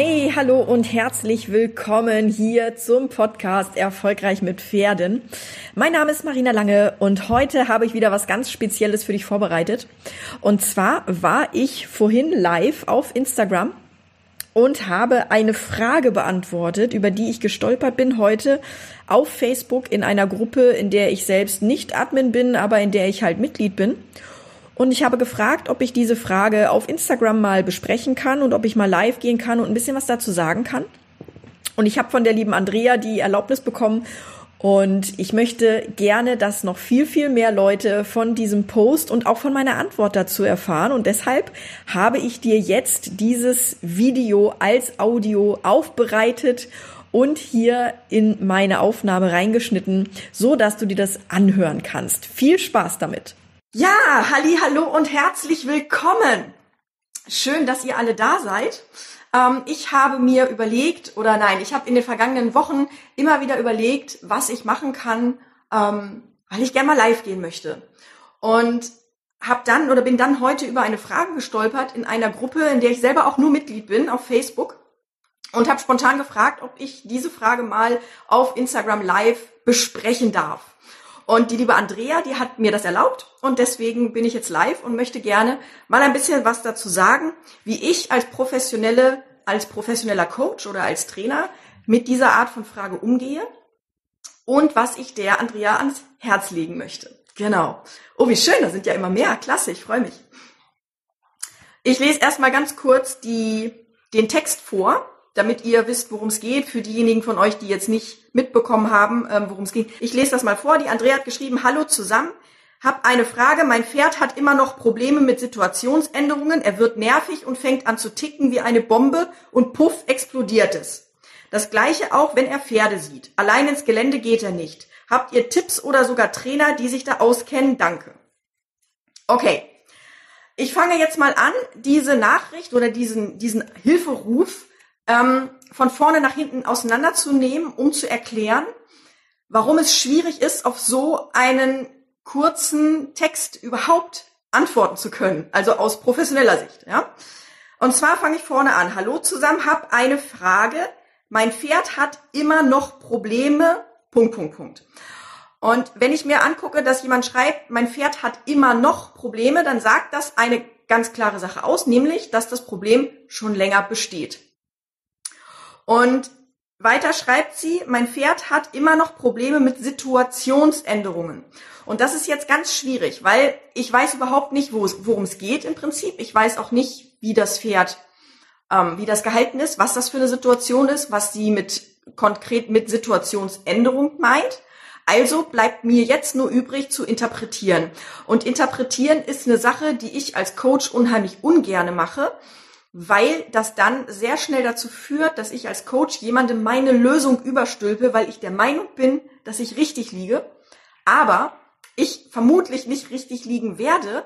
Hey, hallo und herzlich willkommen hier zum Podcast Erfolgreich mit Pferden. Mein Name ist Marina Lange und heute habe ich wieder was ganz Spezielles für dich vorbereitet. Und zwar war ich vorhin live auf Instagram und habe eine Frage beantwortet, über die ich gestolpert bin heute auf Facebook in einer Gruppe, in der ich selbst nicht Admin bin, aber in der ich halt Mitglied bin. Und ich habe gefragt, ob ich diese Frage auf Instagram mal besprechen kann und ob ich mal live gehen kann und ein bisschen was dazu sagen kann. Und ich habe von der lieben Andrea die Erlaubnis bekommen und ich möchte gerne, dass noch viel, viel mehr Leute von diesem Post und auch von meiner Antwort dazu erfahren. Und deshalb habe ich dir jetzt dieses Video als Audio aufbereitet und hier in meine Aufnahme reingeschnitten, so dass du dir das anhören kannst. Viel Spaß damit! Ja, halli, hallo und herzlich willkommen. Schön, dass ihr alle da seid. Ähm, ich habe mir überlegt, oder nein, ich habe in den vergangenen Wochen immer wieder überlegt, was ich machen kann, ähm, weil ich gerne mal live gehen möchte. Und habe dann oder bin dann heute über eine Frage gestolpert in einer Gruppe, in der ich selber auch nur Mitglied bin auf Facebook und habe spontan gefragt, ob ich diese Frage mal auf Instagram Live besprechen darf. Und die liebe Andrea, die hat mir das erlaubt und deswegen bin ich jetzt live und möchte gerne mal ein bisschen was dazu sagen, wie ich als professionelle, als professioneller Coach oder als Trainer mit dieser Art von Frage umgehe und was ich der Andrea ans Herz legen möchte. Genau. Oh, wie schön, da sind ja immer mehr. Klasse, ich freue mich. Ich lese erstmal ganz kurz die, den Text vor damit ihr wisst, worum es geht, für diejenigen von euch, die jetzt nicht mitbekommen haben, ähm, worum es ging. Ich lese das mal vor. Die Andrea hat geschrieben, hallo zusammen. Hab eine Frage. Mein Pferd hat immer noch Probleme mit Situationsänderungen. Er wird nervig und fängt an zu ticken wie eine Bombe und puff explodiert es. Das gleiche auch, wenn er Pferde sieht. Allein ins Gelände geht er nicht. Habt ihr Tipps oder sogar Trainer, die sich da auskennen? Danke. Okay. Ich fange jetzt mal an, diese Nachricht oder diesen, diesen Hilferuf ähm, von vorne nach hinten auseinanderzunehmen, um zu erklären, warum es schwierig ist, auf so einen kurzen Text überhaupt antworten zu können, also aus professioneller Sicht. Ja? Und zwar fange ich vorne an. Hallo zusammen, hab eine Frage. Mein Pferd hat immer noch Probleme. Punkt, Punkt, Punkt. Und wenn ich mir angucke, dass jemand schreibt, mein Pferd hat immer noch Probleme, dann sagt das eine ganz klare Sache aus, nämlich, dass das Problem schon länger besteht. Und weiter schreibt sie, mein Pferd hat immer noch Probleme mit Situationsänderungen. Und das ist jetzt ganz schwierig, weil ich weiß überhaupt nicht, worum es geht im Prinzip. Ich weiß auch nicht, wie das Pferd, ähm, wie das gehalten ist, was das für eine Situation ist, was sie mit konkret mit Situationsänderung meint. Also bleibt mir jetzt nur übrig zu interpretieren. Und interpretieren ist eine Sache, die ich als Coach unheimlich ungerne mache, weil das dann sehr schnell dazu führt, dass ich als Coach jemandem meine Lösung überstülpe, weil ich der Meinung bin, dass ich richtig liege, aber ich vermutlich nicht richtig liegen werde.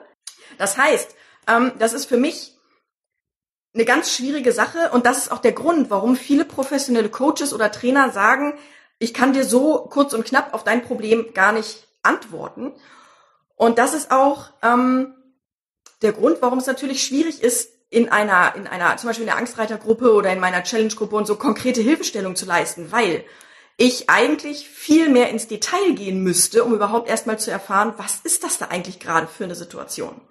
Das heißt, ähm, das ist für mich eine ganz schwierige Sache und das ist auch der Grund, warum viele professionelle Coaches oder Trainer sagen, ich kann dir so kurz und knapp auf dein Problem gar nicht antworten. Und das ist auch ähm, der Grund, warum es natürlich schwierig ist, in einer, in einer, zum Beispiel in der Angstreitergruppe oder in meiner Challenge-Gruppe und so konkrete Hilfestellung zu leisten, weil ich eigentlich viel mehr ins Detail gehen müsste, um überhaupt erstmal zu erfahren, was ist das da eigentlich gerade für eine Situation.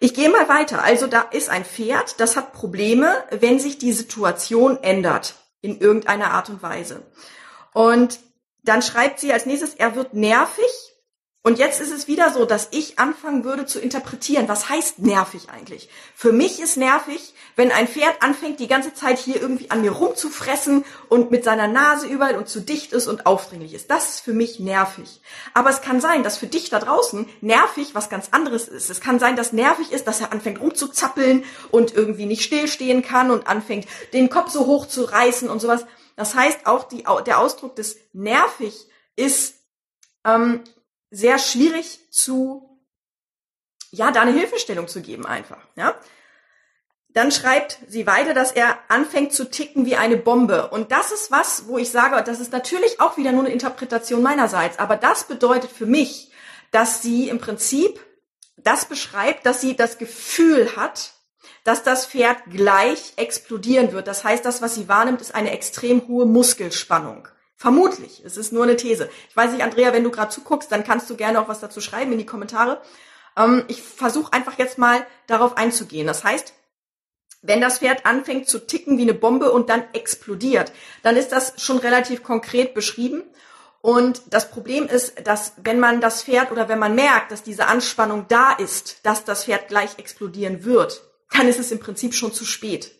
Ich gehe mal weiter. Also da ist ein Pferd, das hat Probleme, wenn sich die Situation ändert in irgendeiner Art und Weise. Und dann schreibt sie als nächstes, er wird nervig Und jetzt ist es wieder so, dass ich anfangen würde zu interpretieren, was heißt nervig eigentlich? Für mich ist nervig, wenn ein Pferd anfängt, die ganze Zeit hier irgendwie an mir rumzufressen und mit seiner Nase überall und zu dicht ist und aufdringlich ist. Das ist für mich nervig. Aber es kann sein, dass für dich da draußen nervig was ganz anderes ist. Es kann sein, dass nervig ist, dass er anfängt rumzuzappeln und irgendwie nicht stillstehen kann und anfängt, den Kopf so hoch zu reißen und sowas. Das heißt, auch die, der Ausdruck des nervig ist ähm, sehr schwierig zu, ja, da eine Hilfestellung zu geben einfach, ja. Dann schreibt sie weiter, dass er anfängt zu ticken wie eine Bombe. Und das ist was, wo ich sage, das ist natürlich auch wieder nur eine Interpretation meinerseits, aber das bedeutet für mich, dass sie im Prinzip das beschreibt, dass sie das Gefühl hat, dass das Pferd gleich explodieren wird. Das heißt, das, was sie wahrnimmt, ist eine extrem hohe Muskelspannung. Vermutlich. Es ist nur eine These. Ich weiß nicht, Andrea, wenn du gerade zuguckst, dann kannst du gerne auch was dazu schreiben in die Kommentare. Ähm, ich versuche einfach jetzt mal darauf einzugehen. Das heißt, wenn das Pferd anfängt zu ticken wie eine Bombe und dann explodiert, dann ist das schon relativ konkret beschrieben. Und das Problem ist, dass wenn man das Pferd oder wenn man merkt, dass diese Anspannung da ist, dass das Pferd gleich explodieren wird, dann ist es im Prinzip schon zu spät.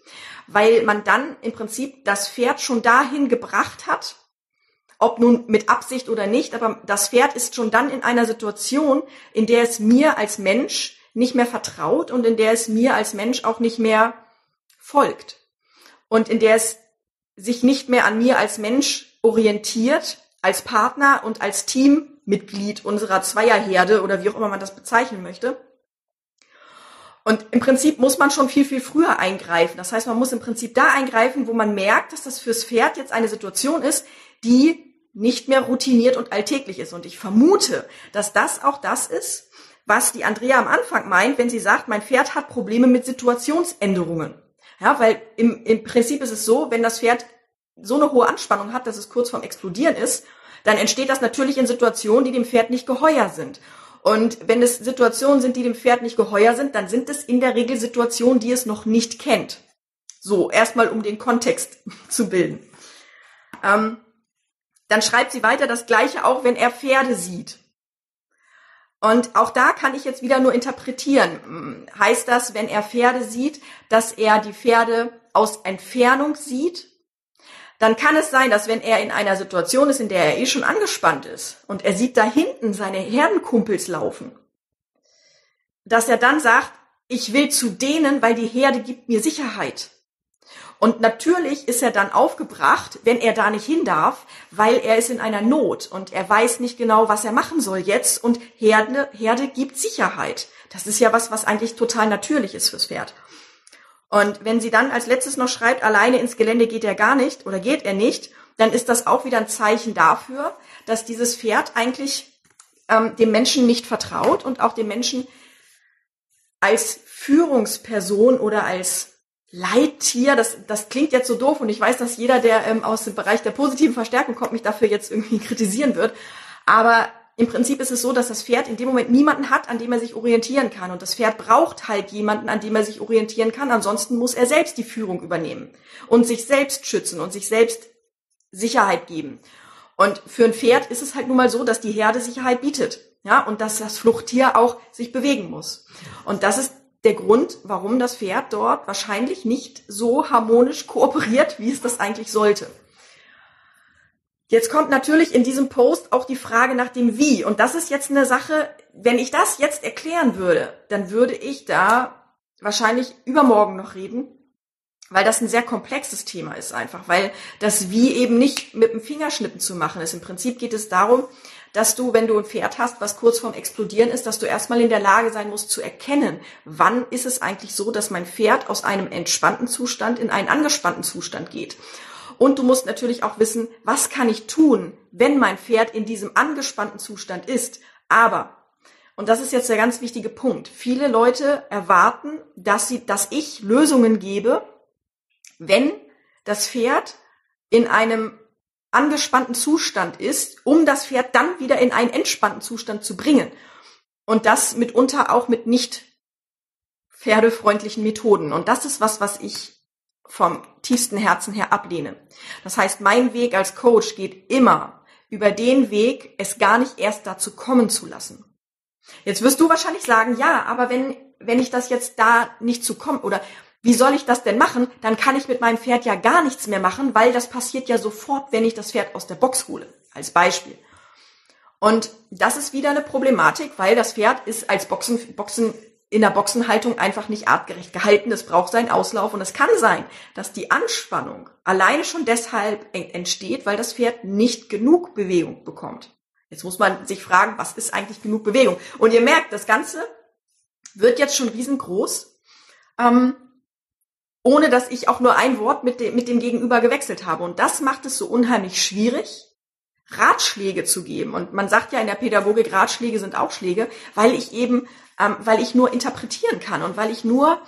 Weil man dann im Prinzip das Pferd schon dahin gebracht hat, ob nun mit Absicht oder nicht, aber das Pferd ist schon dann in einer Situation, in der es mir als Mensch nicht mehr vertraut und in der es mir als Mensch auch nicht mehr folgt und in der es sich nicht mehr an mir als Mensch orientiert, als Partner und als Teammitglied unserer Zweierherde oder wie auch immer man das bezeichnen möchte. Und im Prinzip muss man schon viel, viel früher eingreifen. Das heißt, man muss im Prinzip da eingreifen, wo man merkt, dass das fürs Pferd jetzt eine Situation ist, die nicht mehr routiniert und alltäglich ist. Und ich vermute, dass das auch das ist, was die Andrea am Anfang meint, wenn sie sagt, mein Pferd hat Probleme mit Situationsänderungen. Ja, weil im, im Prinzip ist es so, wenn das Pferd so eine hohe Anspannung hat, dass es kurz vorm Explodieren ist, dann entsteht das natürlich in Situationen, die dem Pferd nicht geheuer sind. Und wenn es Situationen sind, die dem Pferd nicht geheuer sind, dann sind es in der Regel Situationen, die es noch nicht kennt. So, erstmal um den Kontext zu bilden. Ähm, dann schreibt sie weiter das Gleiche auch, wenn er Pferde sieht. Und auch da kann ich jetzt wieder nur interpretieren. Hm, heißt das, wenn er Pferde sieht, dass er die Pferde aus Entfernung sieht? Dann kann es sein, dass wenn er in einer Situation ist, in der er eh schon angespannt ist und er sieht da hinten seine Herdenkumpels laufen, dass er dann sagt, ich will zu denen, weil die Herde gibt mir Sicherheit. Und natürlich ist er dann aufgebracht, wenn er da nicht hin darf, weil er ist in einer Not und er weiß nicht genau, was er machen soll jetzt und Herde, Herde gibt Sicherheit. Das ist ja was, was eigentlich total natürlich ist fürs Pferd. Und wenn sie dann als letztes noch schreibt, alleine ins Gelände geht er gar nicht oder geht er nicht, dann ist das auch wieder ein Zeichen dafür, dass dieses Pferd eigentlich ähm, dem Menschen nicht vertraut und auch dem Menschen als Führungsperson oder als Leittier, das, das klingt jetzt so doof und ich weiß, dass jeder, der ähm, aus dem Bereich der positiven Verstärkung kommt, mich dafür jetzt irgendwie kritisieren wird. Aber im Prinzip ist es so, dass das Pferd in dem Moment niemanden hat, an dem er sich orientieren kann. Und das Pferd braucht halt jemanden, an dem er sich orientieren kann. Ansonsten muss er selbst die Führung übernehmen und sich selbst schützen und sich selbst Sicherheit geben. Und für ein Pferd ist es halt nun mal so, dass die Herde Sicherheit bietet. Ja, und dass das Fluchttier auch sich bewegen muss. Und das ist der Grund, warum das Pferd dort wahrscheinlich nicht so harmonisch kooperiert, wie es das eigentlich sollte. Jetzt kommt natürlich in diesem Post auch die Frage nach dem Wie. Und das ist jetzt eine Sache, wenn ich das jetzt erklären würde, dann würde ich da wahrscheinlich übermorgen noch reden, weil das ein sehr komplexes Thema ist einfach, weil das Wie eben nicht mit dem Fingerschnippen zu machen ist. Im Prinzip geht es darum, dass du, wenn du ein Pferd hast, was kurz vorm Explodieren ist, dass du erstmal in der Lage sein musst zu erkennen, wann ist es eigentlich so, dass mein Pferd aus einem entspannten Zustand in einen angespannten Zustand geht. Und du musst natürlich auch wissen, was kann ich tun, wenn mein Pferd in diesem angespannten Zustand ist. Aber, und das ist jetzt der ganz wichtige Punkt, viele Leute erwarten, dass sie, dass ich Lösungen gebe, wenn das Pferd in einem angespannten Zustand ist, um das Pferd dann wieder in einen entspannten Zustand zu bringen. Und das mitunter auch mit nicht pferdefreundlichen Methoden. Und das ist was, was ich vom tiefsten Herzen her ablehne. Das heißt, mein Weg als Coach geht immer über den Weg, es gar nicht erst dazu kommen zu lassen. Jetzt wirst du wahrscheinlich sagen, ja, aber wenn, wenn ich das jetzt da nicht zu kommen oder wie soll ich das denn machen? Dann kann ich mit meinem Pferd ja gar nichts mehr machen, weil das passiert ja sofort, wenn ich das Pferd aus der Box hole. Als Beispiel. Und das ist wieder eine Problematik, weil das Pferd ist als Boxen, Boxen in der Boxenhaltung einfach nicht artgerecht gehalten. Es braucht seinen Auslauf und es kann sein, dass die Anspannung alleine schon deshalb entsteht, weil das Pferd nicht genug Bewegung bekommt. Jetzt muss man sich fragen, was ist eigentlich genug Bewegung? Und ihr merkt, das Ganze wird jetzt schon riesengroß, ähm, ohne dass ich auch nur ein Wort mit dem, mit dem Gegenüber gewechselt habe. Und das macht es so unheimlich schwierig, Ratschläge zu geben. Und man sagt ja in der Pädagogik, Ratschläge sind auch Schläge, weil ich eben ähm, weil ich nur interpretieren kann und weil ich nur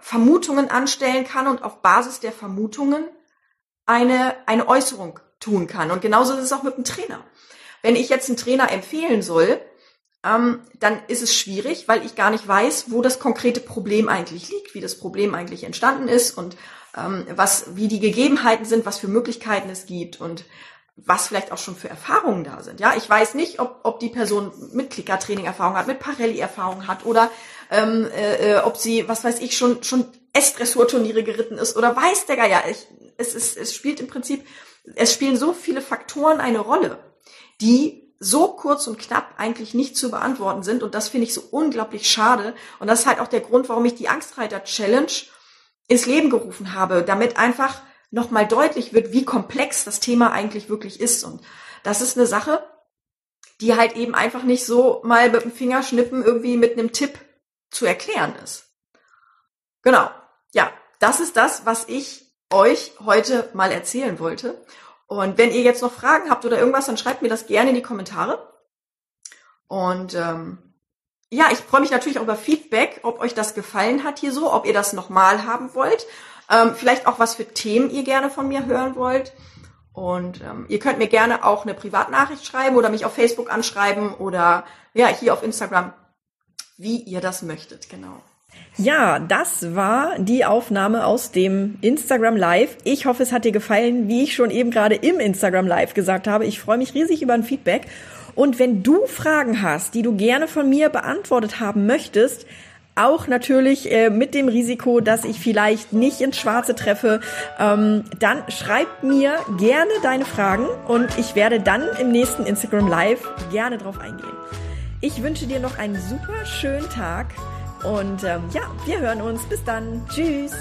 Vermutungen anstellen kann und auf Basis der Vermutungen eine, eine Äußerung tun kann. Und genauso ist es auch mit dem Trainer. Wenn ich jetzt einen Trainer empfehlen soll, ähm, dann ist es schwierig, weil ich gar nicht weiß, wo das konkrete Problem eigentlich liegt, wie das Problem eigentlich entstanden ist und ähm, was, wie die Gegebenheiten sind, was für Möglichkeiten es gibt und was vielleicht auch schon für Erfahrungen da sind. Ja, ich weiß nicht, ob, ob die Person mit Klickertraining Erfahrung hat, mit Parelli Erfahrung hat oder ähm, äh, äh, ob sie, was weiß ich, schon schon S-Dressur-Turniere geritten ist oder weiß der Geier. Ich, es, ist, es spielt im Prinzip, es spielen so viele Faktoren eine Rolle, die so kurz und knapp eigentlich nicht zu beantworten sind und das finde ich so unglaublich schade und das ist halt auch der Grund, warum ich die Angstreiter Challenge ins Leben gerufen habe, damit einfach nochmal deutlich wird, wie komplex das Thema eigentlich wirklich ist. Und das ist eine Sache, die halt eben einfach nicht so mal mit dem Fingerschnippen irgendwie mit einem Tipp zu erklären ist. Genau. Ja, das ist das, was ich euch heute mal erzählen wollte. Und wenn ihr jetzt noch Fragen habt oder irgendwas, dann schreibt mir das gerne in die Kommentare. Und ähm, ja, ich freue mich natürlich auch über Feedback, ob euch das gefallen hat hier so, ob ihr das nochmal haben wollt ähm, vielleicht auch, was für Themen ihr gerne von mir hören wollt. Und ähm, ihr könnt mir gerne auch eine Privatnachricht schreiben oder mich auf Facebook anschreiben oder ja, hier auf Instagram, wie ihr das möchtet, genau. Ja, das war die Aufnahme aus dem Instagram Live. Ich hoffe, es hat dir gefallen, wie ich schon eben gerade im Instagram Live gesagt habe. Ich freue mich riesig über ein Feedback. Und wenn du Fragen hast, die du gerne von mir beantwortet haben möchtest, auch natürlich äh, mit dem Risiko, dass ich vielleicht nicht ins Schwarze treffe, ähm, dann schreib mir gerne deine Fragen und ich werde dann im nächsten Instagram Live gerne drauf eingehen. Ich wünsche dir noch einen super schönen Tag und ähm, ja, wir hören uns. Bis dann. Tschüss.